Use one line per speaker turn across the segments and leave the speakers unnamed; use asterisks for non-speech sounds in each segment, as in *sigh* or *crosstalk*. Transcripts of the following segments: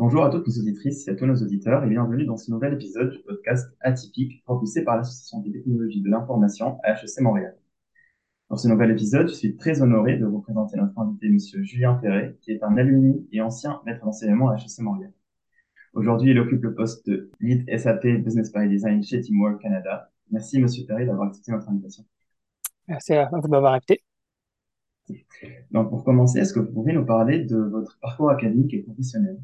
Bonjour à toutes nos auditrices et à tous nos auditeurs et bienvenue dans ce nouvel épisode du podcast Atypique propulsé par l'Association des technologies de l'information à HEC Montréal. Dans ce nouvel épisode, je suis très honoré de vous présenter notre invité, Monsieur Julien Perret, qui est un alumni et ancien maître d'enseignement à HEC Montréal. Aujourd'hui, il occupe le poste de Lead SAP Business by Design chez Teamwork Canada. Merci, Monsieur Perret, d'avoir accepté notre invitation.
Merci à vous de m'avoir invité.
Donc, pour commencer, est-ce que vous pouvez nous parler de votre parcours académique et professionnel?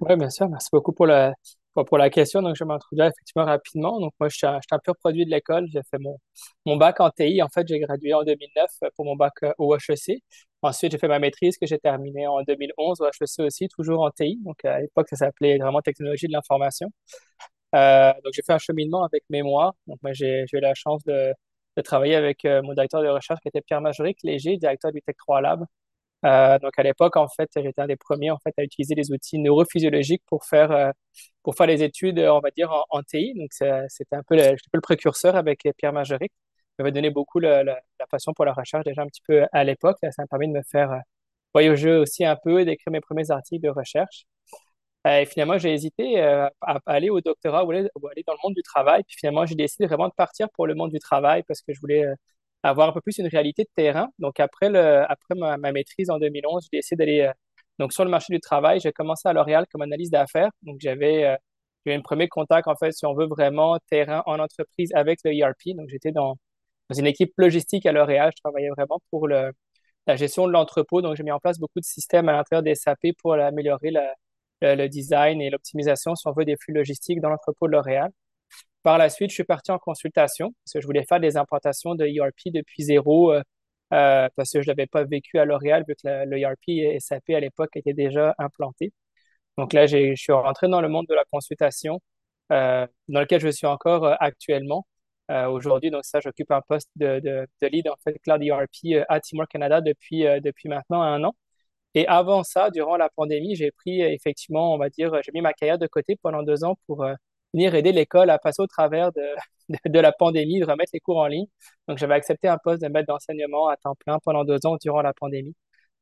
Oui, bien sûr. Merci beaucoup pour la, pour, la question. Donc, je vais m'introduire effectivement rapidement. Donc, moi, je suis un, pur produit de l'école. J'ai fait mon, mon bac en TI. En fait, j'ai gradué en 2009 pour mon bac euh, au HEC. Ensuite, j'ai fait ma maîtrise que j'ai terminée en 2011 au HEC aussi, toujours en TI. Donc, à l'époque, ça s'appelait vraiment technologie de l'information. Euh, donc, j'ai fait un cheminement avec mémoire. Donc, moi, j'ai eu la chance de, de travailler avec euh, mon directeur de recherche qui était Pierre Majoric Léger, directeur du Tech 3 Lab. Euh, donc à l'époque, en fait, j'étais un des premiers en fait à utiliser les outils neurophysiologiques pour faire euh, pour faire les études, on va dire en, TI. Donc c'était un peu le, un peu le précurseur avec Pierre Majoric. Ça m'a donné beaucoup la, passion pour la recherche déjà un petit peu à l'époque. Ça m'a permis de me faire euh, voyager aussi un peu et d'écrire mes premiers articles de recherche. et finalement, j'ai hésité à, aller au doctorat ou aller, dans le monde du travail. Puis finalement, j'ai décidé vraiment de partir pour le monde du travail parce que je voulais avoir un peu plus une réalité de terrain. Donc, après, le, après ma, maîtrise en 2011, j'ai essayé d'aller euh, donc sur le marché du travail. J'ai commencé à L'Oréal comme analyse d'affaires. Donc, j'avais euh, eu un premier contact, en fait, si on veut vraiment, terrain en entreprise avec le ERP. Donc, j'étais dans, dans une équipe logistique à L'Oréal. Je travaillais vraiment pour le, la gestion de l'entrepôt. Donc, j'ai mis en place beaucoup de systèmes à l'intérieur des SAP pour améliorer le, le design et l'optimisation, si on veut, des flux logistiques dans l'entrepôt de L'Oréal. Par la suite, je suis parti en consultation parce que je voulais faire des implantations de ERP depuis zéro euh, euh, parce que je n'avais pas vécu à L'Oréal vu que le ERP et SAP à l'époque étaient déjà implantés. Donc là, je suis rentré dans le monde de la consultation euh, dans lequel je suis encore actuellement. Aujourd'hui, donc ça, j'occupe un poste de, de, de, lead en fait Cloud ERP à Teamwork Canada depuis, depuis maintenant un an. Et avant ça, durant la pandémie, j'ai pris effectivement, on va dire, j'ai mis ma carrière de côté pendant deux ans pour venir aider l'école à passer au travers *laughs* de, la pandémie, de remettre les cours en ligne. Donc, j'avais accepté un poste de maître d'enseignement à temps plein pendant deux ans durant la pandémie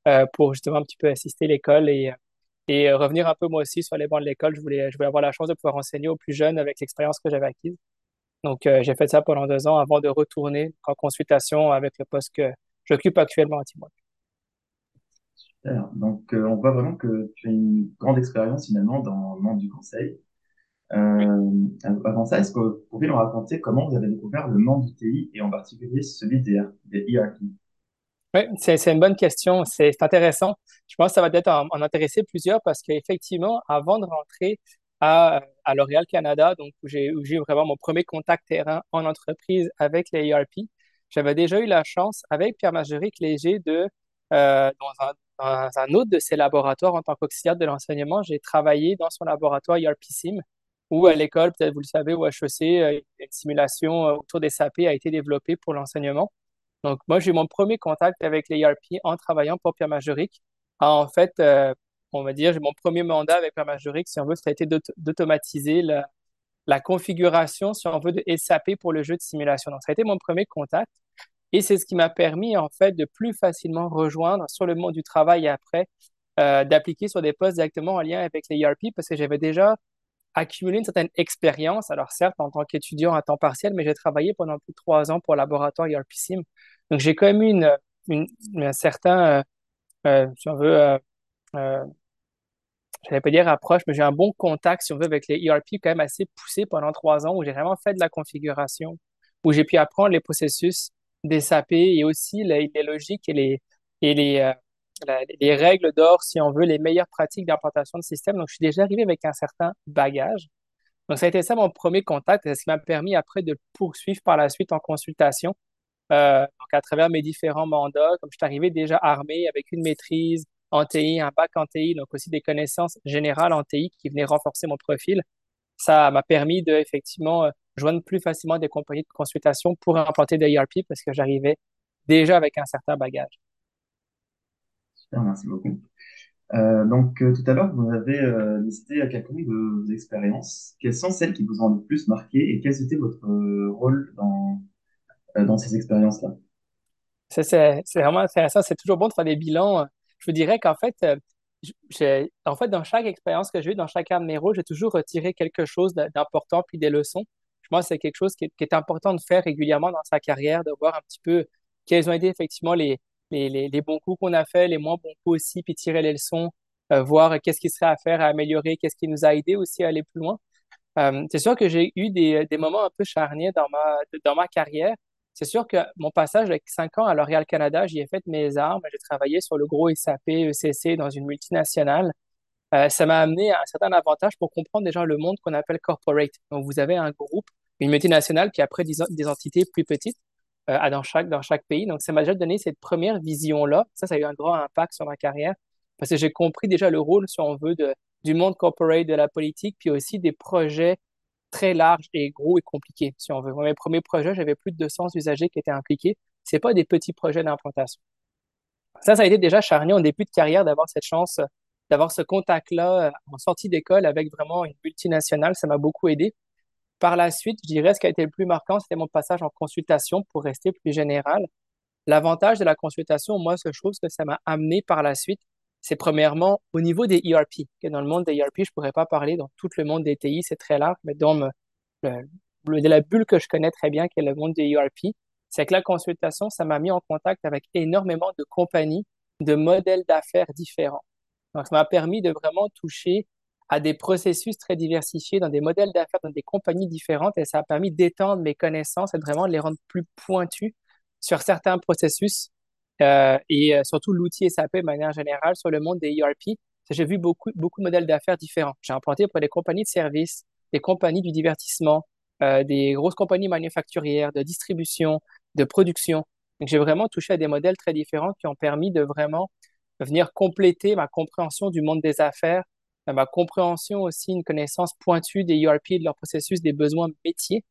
euh, pour justement un petit peu assister l'école et, et revenir un peu moi aussi sur les bancs de l'école. Je voulais, je voulais avoir la chance de pouvoir enseigner aux plus jeunes avec l'expérience que j'avais acquise. Donc, euh, j'ai fait ça pendant deux ans avant de retourner en consultation avec le poste que j'occupe actuellement à Timor.
Super. Donc, euh, on voit vraiment que tu as une grande expérience finalement dans le monde du conseil. Avant ça, est-ce que vous pouvez nous raconter comment vous avez découvert le monde du TI et en particulier celui des, des ERP?
Oui, c'est, une bonne question. C'est intéressant. Je pense que ça va peut-être en, intéresser plusieurs parce qu'effectivement, avant de rentrer à, à L'Oréal Canada, donc où j'ai, eu vraiment mon premier contact terrain en entreprise avec les ERP, j'avais déjà eu la chance avec Pierre Margeric Léger de, euh, dans, un, dans un autre de ses laboratoires en tant qu'auxiliaire de l'enseignement, j'ai travaillé dans son laboratoire ERP SIM ou à l'école, peut-être vous le savez, au HEC, euh, une simulation euh, autour des SAP a été développée pour l'enseignement. Donc, moi, j'ai mon premier contact avec les ERP en travaillant pour Pierre Majoric. En fait, euh, on va dire, j'ai mon premier mandat avec Pierre Majoric, si on veut, ça a été d'automatiser la, configuration, si on veut, de SAP pour le jeu de simulation. Donc, ça a été mon premier contact. Et c'est ce qui m'a permis, en fait, de plus facilement rejoindre sur le monde du travail après, d'appliquer sur des postes directement en lien avec les ERP parce que j'avais déjà accumulé une certaine expérience. Alors certes, en tant qu'étudiant à temps partiel, mais j'ai travaillé pendant plus de trois ans pour le laboratoire ERP-SIM. Donc j'ai quand même une, une, un certain, euh, euh, si on veut, euh, euh, je n'allais pas dire approche, mais j'ai un bon contact, si on veut, avec les ERP quand même assez poussé pendant trois ans où j'ai vraiment fait de la configuration, où j'ai pu apprendre les processus des SAP et aussi les, les logiques et les, et les, les règles d'or, si on veut, les meilleures pratiques d'implantation de système. Donc, je suis déjà arrivé avec un certain bagage. Donc, ça a été ça mon premier contact, ce qui m'a permis après de poursuivre par la suite en consultation. Euh, donc, à travers mes différents mandats, comme je suis arrivé déjà armé avec une maîtrise en TI, un bac en TI, donc aussi des connaissances générales en TI qui venaient renforcer mon profil. Ça m'a permis de effectivement euh, joindre plus facilement des compagnies de consultation pour implanter des ERP parce que j'arrivais déjà avec un certain bagage
merci beaucoup. Euh, donc, euh, tout à l'heure, vous avez euh, listé quelques-unes de vos expériences. Quelles sont celles qui vous ont le plus marqué et quel était votre rôle dans, dans ces expériences-là?
C'est vraiment intéressant. C'est toujours bon de faire des bilans. Je vous dirais qu'en fait, en fait, dans chaque expérience que j'ai eue, dans chacun de mes rôles, j'ai toujours retiré quelque chose d'important puis des leçons. Je pense que c'est quelque chose qui est, important de faire régulièrement dans sa carrière, de voir un petit peu quels ont été effectivement les, les, les, bons coups qu'on a fait, les moins bons coups aussi, puis tirer les leçons, euh, voir qu'est-ce qui serait à faire, à améliorer, qu'est-ce qui nous a aidé aussi à aller plus loin. Euh, c'est sûr que j'ai eu des, des moments un peu charniers dans ma, dans ma carrière. C'est sûr que mon passage avec cinq ans à L'Oréal Canada, j'y ai fait mes armes. J'ai travaillé sur le gros SAP, ECC dans une multinationale. Euh, ça m'a amené à un certain avantage pour comprendre déjà le monde qu'on appelle corporate. Donc, vous avez un groupe, une multinationale qui a après des, des entités plus petites euh, dans, chaque, dans chaque pays. Donc, ça m'a déjà donné cette première vision-là. Ça, ça a eu un grand impact sur ma carrière parce que j'ai compris déjà le rôle, si on veut, de, du monde corporate, de la politique, puis aussi des projets très larges et gros et compliqués, si on veut. Dans mes premiers projets, j'avais plus de 200 usagers qui étaient impliqués. C'est pas des petits projets d'implantation. Ça, ça a été déjà charnier en début de carrière d'avoir cette chance, d'avoir ce contact-là euh, en sortie d'école avec vraiment une multinationale. Ça m'a beaucoup aidé. Par la suite, je dirais, ce qui a été le plus marquant, c'était mon passage en consultation pour rester plus général. L'avantage de la consultation, moi, ce chose que ça m'a amené par la suite, c'est premièrement au niveau des ERP. Dans le monde des ERP, je pourrais pas parler dans tout le monde des TI, c'est très large, mais dans la bulle que je connais très bien, qui est le monde des ERP, c'est que la consultation, ça m'a mis en contact avec énormément de compagnies, de modèles d'affaires différents. Donc, ça m'a permis de vraiment toucher à des processus très diversifiés dans des modèles d'affaires, dans des compagnies différentes, et ça a permis d'étendre mes connaissances et de vraiment les rendre plus pointues sur certains processus euh, et euh, surtout l'outil SAP de manière générale sur le monde des ERP. J'ai vu beaucoup, beaucoup de modèles d'affaires différents. J'ai implanté pour des compagnies de services, des compagnies du divertissement, euh, des grosses compagnies manufacturières, de distribution, de production. Donc, j'ai vraiment touché à des modèles très différents qui ont permis de vraiment venir compléter ma compréhension du monde des affaires, ma compréhension aussi, une connaissance pointue des ERP, de leur processus, des besoins métiers.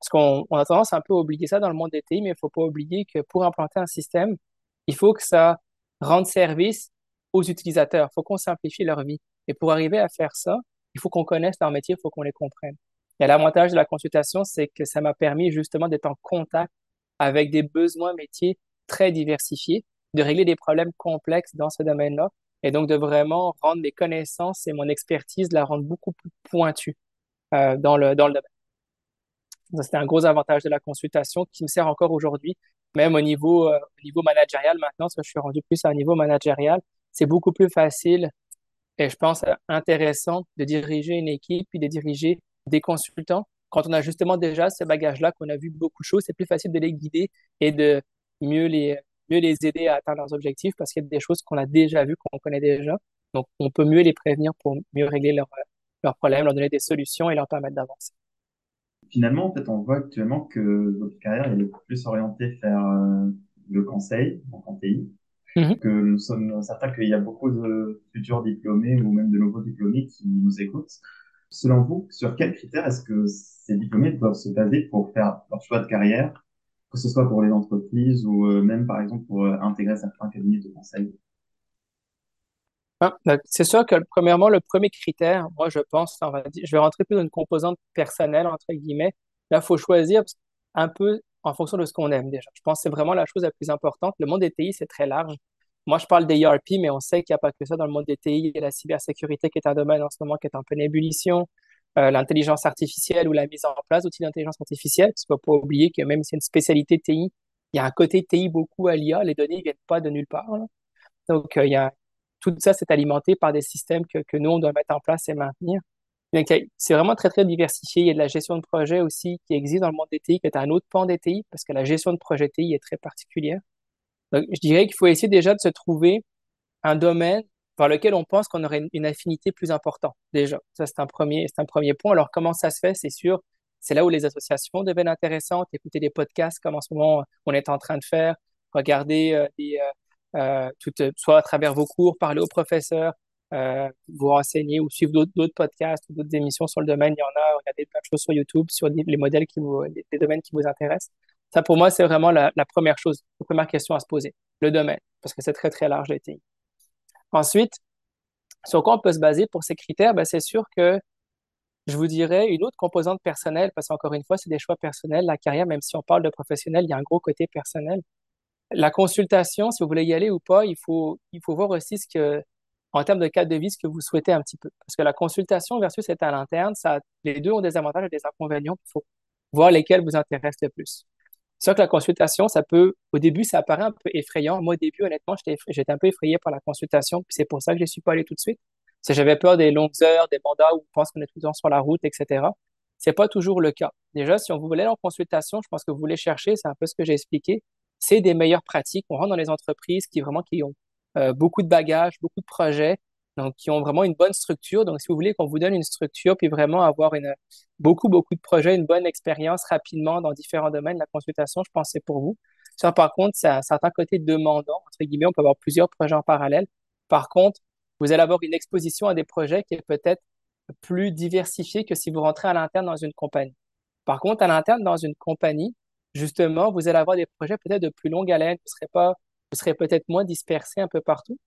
Parce qu'on a tendance un peu à oublier ça dans le monde des TI, mais il ne faut pas oublier que pour implanter un système, il faut que ça rende service aux utilisateurs. Il faut qu'on simplifie leur vie. Et pour arriver à faire ça, il faut qu'on connaisse leur métier, il faut qu'on les comprenne. Et l'avantage de la consultation, c'est que ça m'a permis justement d'être en contact avec des besoins métiers très diversifiés, de régler des problèmes complexes dans ce domaine-là, et donc de vraiment rendre mes connaissances et mon expertise, la rendre beaucoup plus pointue euh, dans, le, dans le domaine. C'était un gros avantage de la consultation qui me sert encore aujourd'hui même au niveau, euh, au niveau managérial maintenant, parce que je suis rendu plus à un niveau managérial, c'est beaucoup plus facile et je pense intéressant de diriger une équipe puis de diriger des consultants. Quand on a justement déjà ce bagage-là, qu'on a vu beaucoup de choses, c'est plus facile de les guider et de mieux les, mieux les aider à atteindre leurs objectifs parce qu'il y a des choses qu'on a déjà vues, qu'on connaît déjà. Donc, on peut mieux les prévenir pour mieux régler leurs leurs problèmes, leur donner des solutions et leur permettre d'avancer
finalement, en fait, on voit actuellement que votre carrière est beaucoup plus orientée vers euh, le conseil en TI, mm-hmm. que nous sommes certains qu'il y a beaucoup de futurs diplômés ou même de nouveaux diplômés qui nous écoutent. Selon vous, sur quels critères est-ce que ces diplômés doivent se baser pour faire leur choix de carrière, que ce soit pour les entreprises ou euh, même par exemple pour euh, intégrer certains cabinets de conseil
ah, ben, c'est sûr que premièrement, le premier critère, moi je pense, on va dire, je vais rentrer plus dans une composante personnelle, entre guillemets. Là, il faut choisir un peu en fonction de ce qu'on aime déjà. Je pense que c'est vraiment la chose la plus importante. Le monde des TI, c'est très large. Moi, je parle des ERP, mais on sait qu'il n'y a pas que ça dans le monde des TI. Il y a la cybersécurité qui est un domaine en ce moment qui est en pleine ébullition, euh, l'intelligence artificielle ou la mise en place d'outils d'intelligence artificielle. Parce ne faut pas oublier que même si c'est une spécialité TI, il y a un côté TI beaucoup à l'IA. Les données ne viennent pas de nulle part. Donc, euh, il y a, tout ça, c'est alimenté par des systèmes que, que nous, on doit mettre en place et maintenir. c'est vraiment très, très diversifié. Il y a de la gestion de projet aussi qui existe dans le monde des TI, qui est un autre pan des TI, parce que la gestion de projet TI est très particulière. Donc, je dirais qu'il faut essayer déjà de se trouver un domaine par lequel on pense qu'on aurait une, affinité plus importante, déjà. Ça, c'est un premier, c'est un premier point. Alors, comment ça se fait? C'est sûr, c'est là où les associations deviennent intéressantes, écouter des podcasts comme en ce moment on est en train de faire, regarder euh, des, euh, euh, tout, soit à travers vos cours, parler aux professeurs, euh, vous renseigner ou suivre d'autres podcasts ou d'autres émissions sur le domaine. Il y en a, regardez plein de choses sur YouTube, sur les modèles qui vous, les, domaines qui vous intéressent. Ça, pour moi, c'est vraiment la, première chose, la première question à se poser, le domaine, parce que c'est très, très large, les TI. Ensuite, sur quoi on peut se baser pour ces critères? Ben, c'est sûr que je vous dirais une autre composante personnelle, parce qu'encore une fois, c'est des choix personnels. La carrière, même si on parle de professionnel, il y a un gros côté personnel. La consultation, si vous voulez y aller ou pas, il faut, il faut voir aussi ce que, en termes de cadre de vie ce que vous souhaitez un petit peu. Parce que la consultation versus être à l'interne, ça, les deux ont des avantages et des inconvénients. Il faut voir lesquels vous intéressent le plus. C'est sûr que la consultation, ça peut, au début, ça apparaît un peu effrayant. Moi, au début, honnêtement, j'étais un peu effrayé par la consultation, c'est pour ça que je ne suis pas allé tout de suite. Que j'avais peur des longues heures, des mandats où on pense qu'on est tout le temps sur la route, etc. C'est pas toujours le cas. Déjà, si on vous voulait en consultation, je pense que vous voulez chercher, c'est un peu ce que j'ai expliqué, c'est des meilleures pratiques. On rentre dans les entreprises qui vraiment qui ont euh, beaucoup de bagages, beaucoup de projets, donc qui ont vraiment une bonne structure. Donc, si vous voulez qu'on vous donne une structure, puis vraiment avoir une, beaucoup, beaucoup de projets, une bonne expérience rapidement dans différents domaines, la consultation, je pense c'est pour vous. Ça, par contre, c'est un certain côté demandant, entre guillemets, on peut avoir plusieurs projets en parallèle. Par contre, vous allez avoir une exposition à des projets qui est peut-être plus diversifiée que si vous rentrez à l'interne dans une compagnie. Par contre, à l'interne dans une compagnie, justement, vous allez avoir des projets peut-être de plus longue haleine, vous serez pas, vous serez peut-être moins dispersé un peu partout.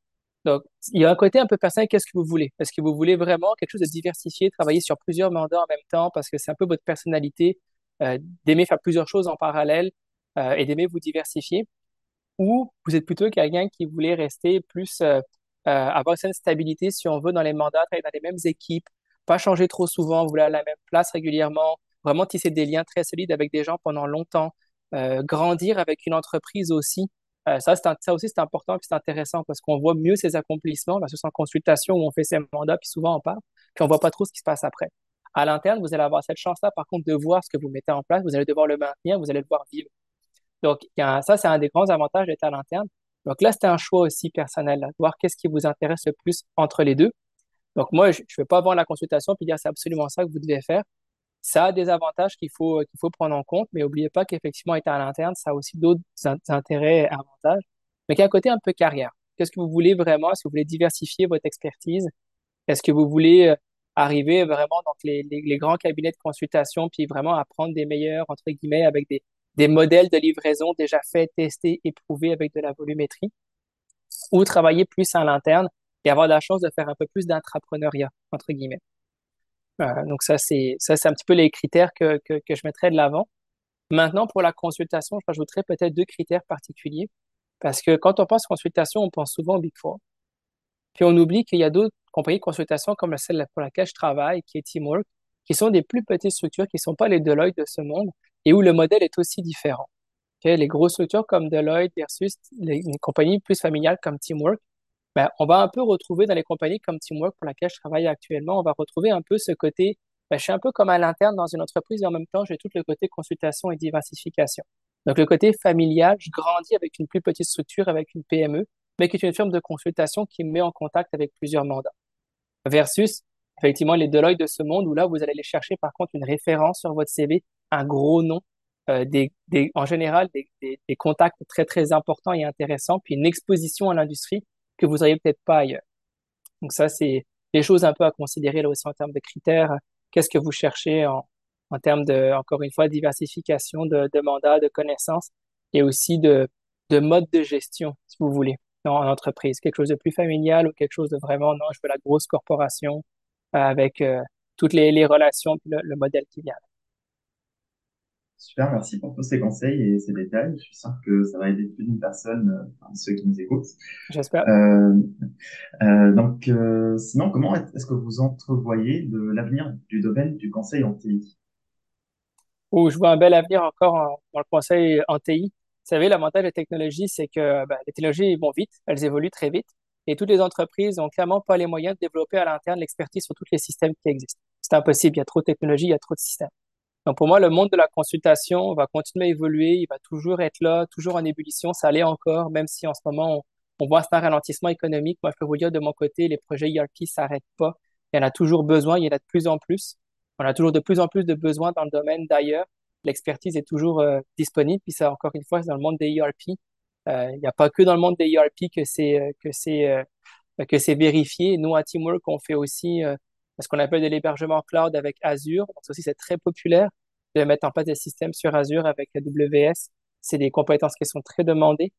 Donc, il y a un côté un peu personnel, qu'est-ce que vous voulez? Est-ce que vous voulez vraiment quelque chose de diversifié, travailler sur plusieurs mandats en même temps parce que c'est un peu votre personnalité euh, d'aimer faire plusieurs choses en parallèle euh, et d'aimer vous diversifier? Ou vous êtes plutôt quelqu'un qui voulait rester plus, euh, avoir une stabilité, si on veut, dans les mandats, travailler dans les mêmes équipes, pas changer trop souvent, vous voulez à la même place régulièrement, vraiment tisser des liens très solides avec des gens pendant longtemps, grandir avec une entreprise aussi? Euh, ça, ça aussi, c'est important et c'est intéressant parce qu'on voit mieux ses accomplissements versus en consultation où on fait ses mandats, puis souvent on parle, puis on voit pas trop ce qui se passe après. À l'interne, vous allez avoir cette chance-là, par contre, de voir ce que vous mettez en place, vous allez devoir le maintenir, vous allez le voir vivre. Donc, ça, c'est un des grands avantages d'être à l'interne. Donc là, c'était un choix aussi personnel, de voir qu'est-ce qui vous intéresse le plus entre les deux. Donc moi, je ne vais pas vendre la consultation puis dire c'est absolument ça que vous devez faire. Ça a des avantages qu'il faut, qu'il faut prendre en compte, mais n'oubliez pas qu'effectivement, être à l'interne, ça a aussi d'autres intérêts et avantages, mais un côté un peu carrière. Qu'est-ce que vous voulez vraiment? Est-ce que vous voulez diversifier votre expertise? Est-ce que vous voulez euh, arriver vraiment dans les, les, grands cabinets de consultation, puis vraiment apprendre des meilleurs, entre guillemets, avec des, des modèles de livraison déjà faits, testés, éprouvés avec de la volumétrie, ou travailler plus à l'interne et avoir la chance de faire un peu plus d'intrapreneuriat, entre guillemets. Euh, donc ça, c'est ça, c'est un petit peu les critères que, que, que je mettrais de l'avant. Maintenant, pour la consultation, je rajouterais peut-être deux critères particuliers. Parce que quand on pense consultation, on pense souvent au Big Four. Puis on oublie qu'il y a d'autres compagnies de consultation comme celle pour laquelle je travaille, qui est Teamwork, qui sont des plus petites structures, qui ne sont pas les Deloitte de ce monde, et où le modèle est aussi différent. Les grosses structures comme Deloitte versus les, les compagnies plus familiales comme Teamwork, ben, on va un peu retrouver dans les compagnies comme Teamwork pour laquelle je travaille actuellement, on va retrouver un peu ce côté, ben, je suis un peu comme à l'interne dans une entreprise et en même temps, j'ai tout le côté consultation et diversification. Donc, le côté familial, je grandis avec une plus petite structure, avec une PME, mais qui est une firme de consultation qui me met en contact avec plusieurs mandats. Versus, effectivement, les Deloitte de ce monde où là, vous allez aller chercher par contre une référence sur votre CV, un gros nom, euh, en général des, contacts très, très importants et intéressants, puis une exposition à l'industrie que vous n'auriez peut-être pas ailleurs. Donc ça, c'est des choses un peu à considérer là aussi en termes de critères. Qu'est-ce que vous cherchez en, en termes de, encore une fois, diversification de, de mandats, de connaissances et aussi de, de mode de gestion, si vous voulez, en entreprise. Quelque chose de plus familial ou quelque chose de vraiment, non, je veux la grosse corporation avec euh, toutes les, les relations le, le modèle qui vient.
Super, merci pour tous ces conseils et ces détails. Je suis sûr que ça va aider plus d'une personne, euh, ceux qui nous écoutent.
J'espère.
Euh, euh, donc, euh, sinon, comment est-ce que vous entrevoyez de l'avenir du domaine du conseil en TI
Oh, je vois un bel avenir encore dans le conseil en TI. Vous savez, l'avantage des technologies, c'est que ben, les technologies vont vite, elles évoluent très vite, et toutes les entreprises n'ont clairement pas les moyens de développer à l'interne l'expertise sur tous les systèmes qui existent. C'est impossible, il y a trop de technologies, il y a trop de systèmes. Donc pour moi, le monde de la consultation va continuer à évoluer, il va toujours être là, toujours en ébullition, ça allait encore, même si en ce moment on, voit un ralentissement économique. Moi, je peux vous dire de mon côté, les projets ERP s'arrêtent pas. Il y en a toujours besoin, il y en a de plus en plus. On a toujours de plus en plus de besoins dans le domaine d'ailleurs. L'expertise est toujours euh, disponible. Puis ça, encore une fois, c'est dans le monde des ERP. Euh, il n'y a pas que dans le monde des ERP que c'est euh, que c'est que c'est vérifié. Nous, à Teamwork, on fait aussi ce qu'on appelle de l'hébergement cloud avec Azure. Donc, aussi, c'est très populaire de mettre en place des systèmes sur Azure avec AWS. C'est des compétences qui sont très demandées.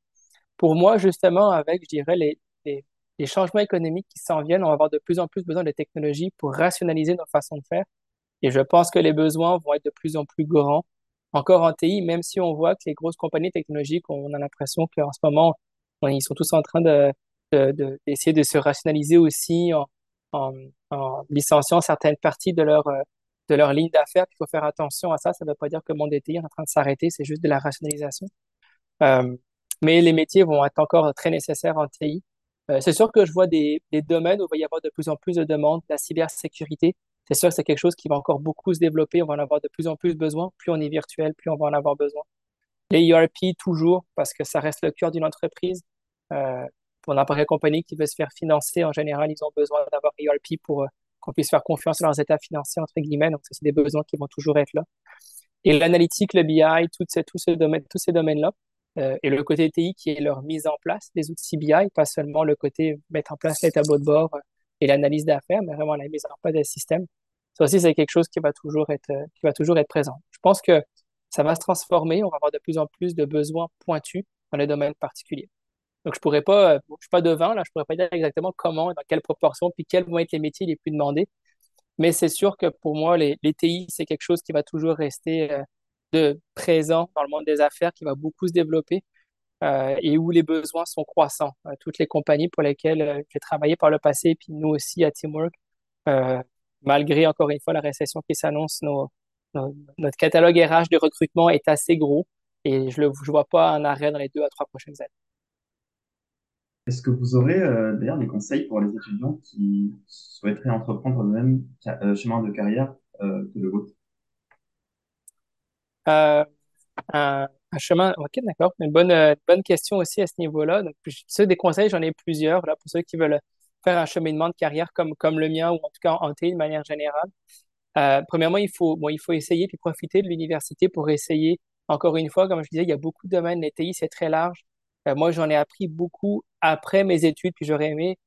Pour moi, justement, avec, je dirais, les, les, changements économiques qui s'en viennent, on va avoir de plus en plus besoin de technologies pour rationaliser nos façons de faire. Et je pense que les besoins vont être de plus en plus grands. Encore en TI, même si on voit que les grosses compagnies technologiques, on a l'impression qu'en ce moment, ils sont tous en train de, d'essayer de, se rationaliser aussi en, en, licenciant certaines parties de leur, de leur ligne d'affaires. Il faut faire attention à ça. Ça ne veut pas dire que le monde est en train de s'arrêter, c'est juste de la rationalisation. Euh, mais les métiers vont être encore très nécessaires en TI. Euh, c'est sûr que je vois des, des, domaines où il va y avoir de plus en plus de demandes. La cybersécurité, c'est sûr que c'est quelque chose qui va encore beaucoup se développer. On va en avoir de plus en plus besoin. Plus on est virtuel, plus on va en avoir besoin. Les ERP, toujours, parce que ça reste le cœur d'une entreprise. Euh, pour n'importe quelle compagnie qui veut se faire financer, en général, ils ont besoin d'avoir ERP pour euh, qu'on puisse faire confiance dans leurs états financiers, entre guillemets. Donc, c'est des besoins qui vont toujours être là. Et l'analytique, le BI, tout, ces, tout ce domaine, tous ces domaines-là, euh, et le côté TI qui est leur mise en place des outils BI, pas seulement le côté mettre en place les tableaux de bord euh, et l'analyse d'affaires, mais vraiment la mise en place des systèmes. Ça aussi, c'est quelque chose qui va toujours être, euh, qui va toujours être présent. Je pense que ça va se transformer. On va avoir de plus en plus de besoins pointus dans les domaines particuliers. Donc, je pourrais pas, je suis pas devant, là, je pourrais pas dire exactement comment, dans quelle proportion, puis quels vont être les métiers les plus demandés. Mais c'est sûr que pour moi, les, les TI, c'est quelque chose qui va toujours rester de présent dans le monde des affaires, qui va beaucoup se développer euh, et où les besoins sont croissants. Euh, toutes les compagnies pour lesquelles euh, j'ai travaillé par le passé, et puis nous aussi à Teamwork, euh, malgré encore une fois la récession qui s'annonce, nos, notre catalogue RH de recrutement est assez gros et je ne vois pas un arrêt dans les deux à trois prochaines années.
Est-ce que vous aurez euh, d'ailleurs des conseils pour les étudiants qui souhaiteraient entreprendre le même euh, chemin de carrière euh, que le vôtre?
Un, un, chemin, ok, d'accord. Une bonne, bonne question aussi à ce niveau-là. Donc, des conseils, j'en ai plusieurs là pour ceux qui veulent faire un cheminement de carrière comme comme le mien ou en tout cas en TI de manière générale. Premièrement, il faut bon, il faut essayer puis profiter de l'université pour essayer. Encore une fois, comme je disais, il y a beaucoup de domaines. Les TI, c'est très large. Euh, moi, j'en ai appris beaucoup après mes études, puis j'aurais aimé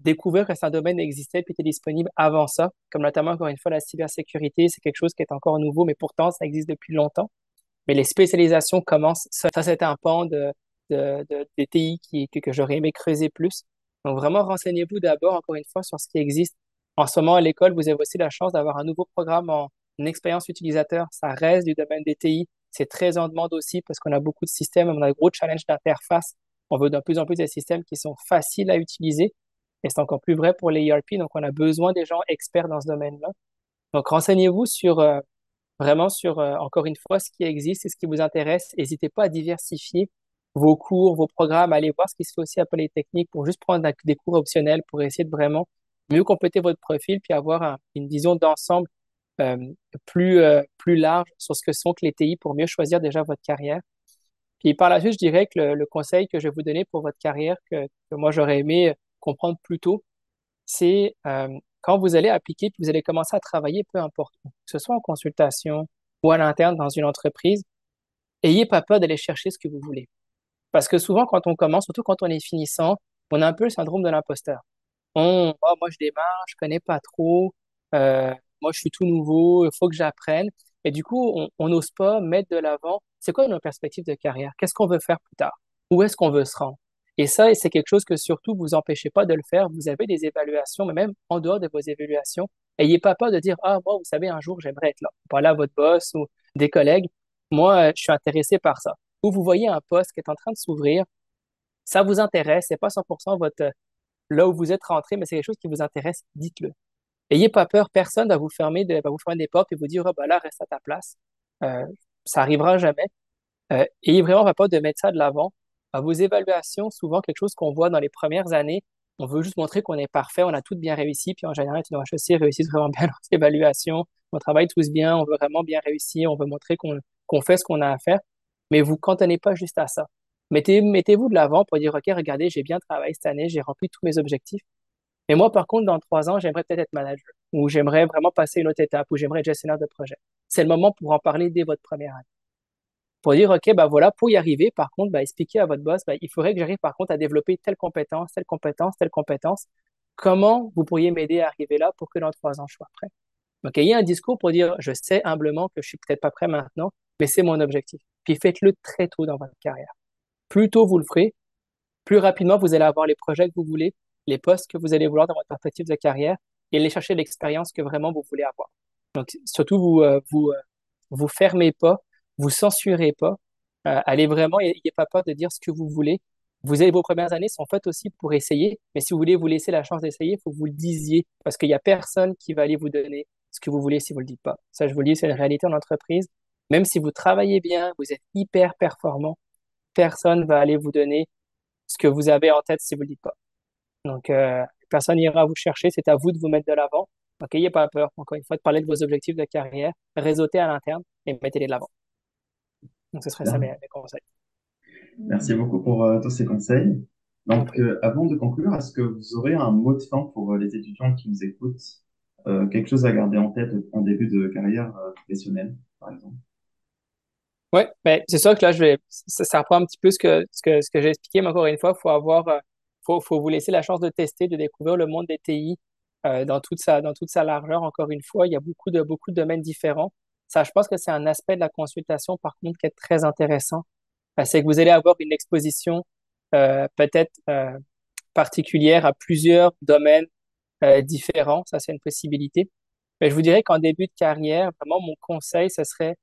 découvrir que un domaine existait puis était disponible avant ça, comme notamment, encore une fois, la cybersécurité, c'est quelque chose qui est encore nouveau, mais pourtant, ça existe depuis longtemps. Mais les spécialisations commencent, ça, ça c'est un pan de, de, de, qui, que, j'aurais aimé creuser plus. Donc, vraiment, renseignez-vous d'abord, encore une fois, sur ce qui existe. En ce moment, à l'école, vous avez aussi la chance d'avoir un nouveau programme en expérience utilisateur. Ça reste du domaine des. C'est très en demande aussi parce qu'on a beaucoup de systèmes, on a de gros challenges d'interface. On veut de plus en plus des systèmes qui sont faciles à utiliser. Et c'est encore plus vrai pour les ERP. Donc, on a besoin des gens experts dans ce domaine-là. Donc, renseignez-vous sur euh, vraiment sur, euh, encore une fois, ce qui existe et ce qui vous intéresse. N'hésitez pas à diversifier vos cours, vos programmes. Allez voir ce qui se fait aussi à Polytechnique pour juste prendre des cours optionnels pour essayer de vraiment mieux compléter votre profil puis avoir une vision d'ensemble plus, euh, plus large sur ce que sont les TI pour mieux choisir déjà votre carrière. Puis par la suite, je dirais que le, conseil que je vais vous donner pour votre carrière, que, moi j'aurais aimé comprendre plus tôt, c'est euh, quand vous allez appliquer puis vous allez commencer à travailler, peu importe que ce soit en consultation ou à l'interne dans une entreprise, ayez pas peur d'aller chercher ce que vous voulez. Parce que souvent, quand on commence, surtout quand on est finissant, on a un peu le syndrome de l'imposteur. On, oh, moi, je démarre, je connais pas trop, euh, moi, je suis tout nouveau, il faut que j'apprenne. Et du coup, on n'ose pas mettre de l'avant. C'est quoi nos perspectives de carrière? Qu'est-ce qu'on veut faire plus tard? Où est-ce qu'on veut se rendre? Et ça, c'est quelque chose que surtout vous empêchez pas de le faire. Vous avez des évaluations, mais même en dehors de vos évaluations, ayez pas peur de dire, ah, moi, vous savez, un jour, j'aimerais être là. Parler à votre boss ou des collègues. Moi, je suis intéressé par ça. Ou vous voyez un poste qui est en train de s'ouvrir. Ça vous intéresse. C'est pas 100% votre, là où vous êtes rentré, mais c'est quelque chose qui vous intéresse. Dites-le. Ayez pas peur, personne va vous fermer, va vous fermer des portes et vous dire, oh, bah là, reste à ta place. Euh, ça arrivera jamais. Euh, ayez vraiment pas peur de mettre ça de l'avant. À vos évaluations, souvent quelque chose qu'on voit dans les premières années, on veut juste montrer qu'on est parfait, on a tout bien réussi, puis en général, les HEC réussissent vraiment *laughs* bien leurs évaluations, on travaille tous bien, on veut vraiment bien réussir, on veut montrer qu'on qu'on fait ce qu'on a à faire, mais vous cantonnez pas juste à ça. Mettez, mettez-vous de l'avant pour dire, OK, regardez, j'ai bien travaillé cette année, j'ai rempli tous mes objectifs. Mais moi, par contre, dans trois ans, j'aimerais peut-être être manager, ou j'aimerais vraiment passer une autre étape, ou j'aimerais être gestionnaire de projet. C'est le moment pour en parler dès votre première année. Pour dire, OK, bah voilà, pour y arriver, par contre, bah, expliquer à votre boss, bah, il faudrait que j'arrive par contre à développer telle compétence, telle compétence, telle compétence. Comment vous pourriez m'aider à arriver là pour que dans trois ans, je sois prêt? Donc, ayez un discours pour dire, je sais humblement que je suis peut-être pas prêt maintenant, mais c'est mon objectif. Puis faites-le très tôt dans votre carrière. Plus tôt vous le ferez, plus rapidement vous allez avoir les projets que vous voulez, les postes que vous allez vouloir dans votre perspective de carrière et aller chercher l'expérience que vraiment vous voulez avoir. Donc, surtout, vous, euh, vous, euh, vous fermez pas, vous censurez pas. Euh, allez vraiment, n'ayez pas peur de dire ce que vous voulez. Vous avez vos premières années sont faites aussi pour essayer, mais si vous voulez vous laisser la chance d'essayer, il faut que vous le disiez parce qu'il n'y a personne qui va aller vous donner ce que vous voulez si vous le dites pas. Ça, je vous le dis, c'est une réalité en entreprise. Même si vous travaillez bien, vous êtes hyper performant, personne va aller vous donner ce que vous avez en tête si vous le dites pas. Donc, euh, personne n'ira vous chercher, c'est à vous de vous mettre de l'avant. Donc, n'ayez pas peur, encore une fois, de parler de vos objectifs de carrière, réseautez à l'interne et mettez-les de l'avant. Donc, ce serait ça mes, mes conseils.
Merci beaucoup pour euh, tous ces conseils. Donc, euh, avant de conclure, est-ce que vous aurez un mot de fin pour les étudiants qui nous écoutent? Quelque chose à garder en tête en début de carrière professionnelle, par exemple?
Ouais, ben, c'est sûr que là, je vais, ça, ça reprend un petit peu ce que, ce que, ce que j'ai expliqué, mais encore une fois, faut avoir, faut, faut vous laisser la chance de tester, de découvrir le monde des TI euh, dans toute sa, largeur. Encore une fois, il y a beaucoup de, domaines différents. Ça, je pense que c'est un aspect de la consultation, par contre, qui est très intéressant. Euh, c'est que vous allez avoir une exposition euh, peut-être particulière à plusieurs domaines différents. Ça, c'est une possibilité. Mais je vous dirais qu'en début de carrière, vraiment, mon conseil, ce serait,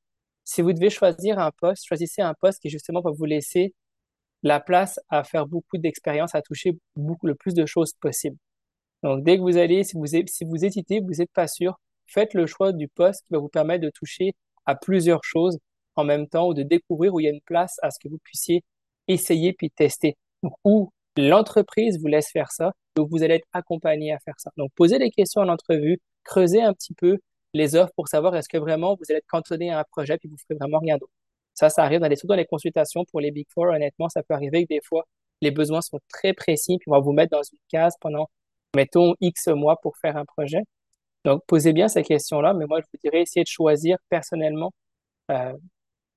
si vous devez choisir un poste, choisissez un poste qui justement va vous laisser la place à faire beaucoup d'expérience, à toucher le plus de choses possible. Donc, dès que vous allez, si vous, si vous hésitez, vous n'êtes pas sûr, faites le choix du poste qui va vous permettre de toucher à plusieurs choses en même temps ou de découvrir où il y a une place à ce que vous puissiez essayer puis tester. Donc, où l'entreprise vous laisse faire ça, donc vous allez être accompagné à faire ça. Donc, posez des questions en entrevue, creusez un petit peu les offres pour savoir est-ce que vraiment vous allez être cantonné à un projet puis vous ferez vraiment rien d'autre. Ça, ça arrive dans les, surtout dans consultations pour les Big Four. Honnêtement, ça peut arriver que des fois, les besoins sont très précis puis on va vous mettre dans une case pendant, mettons, X mois pour faire un projet. Donc, posez bien ces questions-là, mais moi, je vous dirais, essayez de choisir personnellement euh,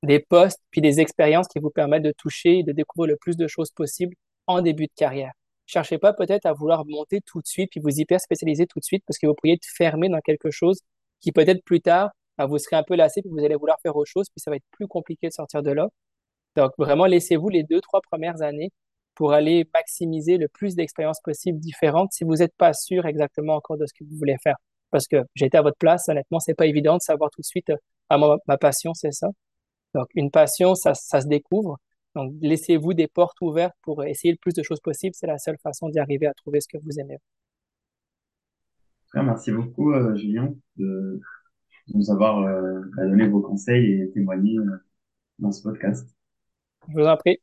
des postes puis des expériences qui vous permettent de toucher et de découvrir le plus de choses possibles en début de carrière. Cherchez pas peut-être à vouloir monter tout de suite puis vous hyper spécialiser tout de suite parce que vous pourriez être fermé dans quelque chose qui peut-être plus tard, vous serez un peu lassé puis vous allez vouloir faire autre chose puis ça va être plus compliqué de sortir de là. Donc vraiment, laissez-vous les deux, trois premières années pour aller maximiser le plus d'expériences possibles différentes si vous n'êtes pas sûr exactement encore de ce que vous voulez faire. Parce que été à votre place, honnêtement, c'est pas évident de savoir tout de suite, ah, moi, ma passion, c'est ça. Donc, une passion, ça, ça se découvre. Donc, laissez-vous des portes ouvertes pour essayer le plus de choses possibles. C'est la seule façon d'y arriver à trouver ce que vous aimez.
Merci beaucoup, euh, Julien, de nous avoir euh, donné vos conseils et témoigné euh, dans ce podcast.
Je vous en prie.